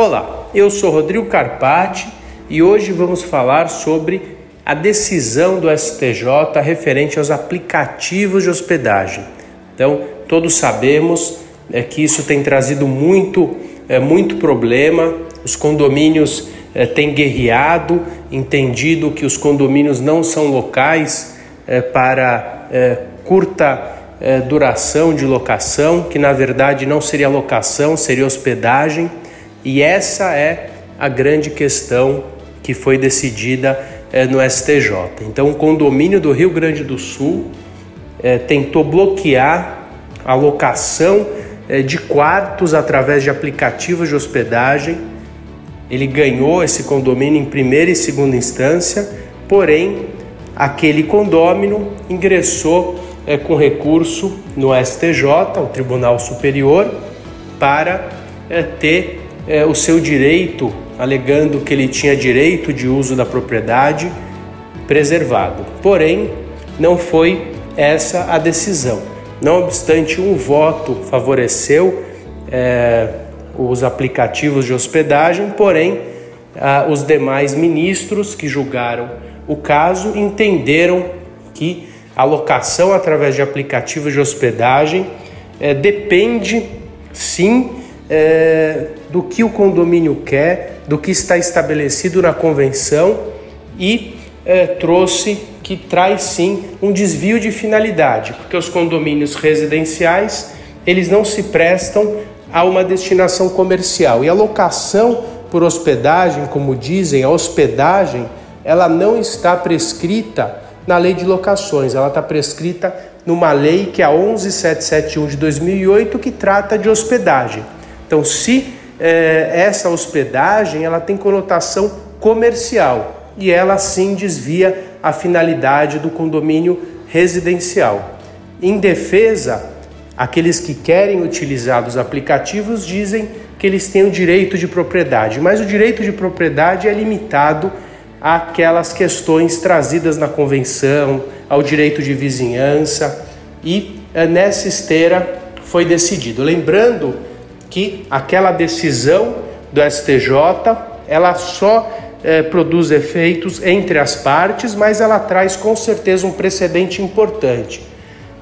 Olá, eu sou Rodrigo Carpati e hoje vamos falar sobre a decisão do STJ referente aos aplicativos de hospedagem. Então, todos sabemos é, que isso tem trazido muito, é, muito problema, os condomínios é, têm guerreado, entendido que os condomínios não são locais é, para é, curta é, duração de locação, que na verdade não seria locação, seria hospedagem e essa é a grande questão que foi decidida é, no STJ. Então, o condomínio do Rio Grande do Sul é, tentou bloquear a locação é, de quartos através de aplicativos de hospedagem. Ele ganhou esse condomínio em primeira e segunda instância, porém, aquele condômino ingressou com recurso no STJ, o Tribunal Superior, para ter é, o seu direito, alegando que ele tinha direito de uso da propriedade preservado. Porém, não foi essa a decisão. Não obstante, um voto favoreceu é, os aplicativos de hospedagem, porém, os demais ministros que julgaram o caso entenderam que a locação através de aplicativos de hospedagem é, depende sim é, do que o condomínio quer, do que está estabelecido na convenção e é, trouxe que traz sim um desvio de finalidade, porque os condomínios residenciais eles não se prestam a uma destinação comercial e a locação por hospedagem, como dizem, a hospedagem, ela não está prescrita na lei de locações, ela está prescrita numa lei que é a 11771 de 2008 que trata de hospedagem. Então, se é, essa hospedagem ela tem conotação comercial e ela sim desvia a finalidade do condomínio residencial. Em defesa, aqueles que querem utilizar os aplicativos dizem que eles têm o direito de propriedade, mas o direito de propriedade é limitado àquelas questões trazidas na convenção, ao direito de vizinhança e é, nessa esteira foi decidido. Lembrando que aquela decisão do STJ ela só é, produz efeitos entre as partes, mas ela traz com certeza um precedente importante.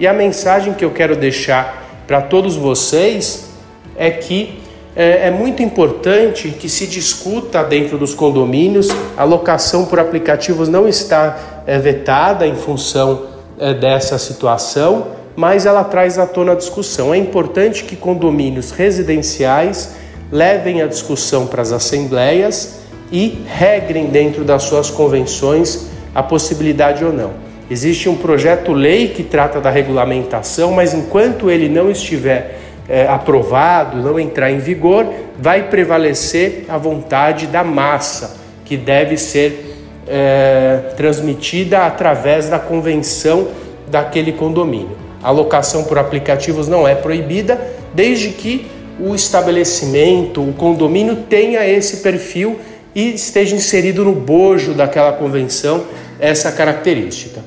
E a mensagem que eu quero deixar para todos vocês é que é, é, muito importante que se discuta dentro dos condomínios. A locação por aplicativos não está é, vetada em função dessa situação mas ela traz à tona a discussão. É importante que condomínios residenciais levem a discussão para as assembleias e regrem dentro das suas convenções a possibilidade ou não. Existe um projeto-lei que trata da regulamentação, mas enquanto ele não estiver é, aprovado, não entrar em vigor, vai prevalecer a vontade da massa, que deve ser é, transmitida através da convenção daquele condomínio. A locação por aplicativos não é proibida, desde que o estabelecimento, o condomínio tenha esse perfil e esteja inserido no bojo daquela convenção essa característica.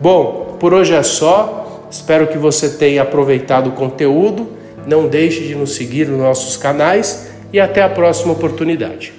Bom, por hoje é só. Espero que você tenha aproveitado o conteúdo. Não deixe de nos seguir nos nossos canais e até a próxima oportunidade.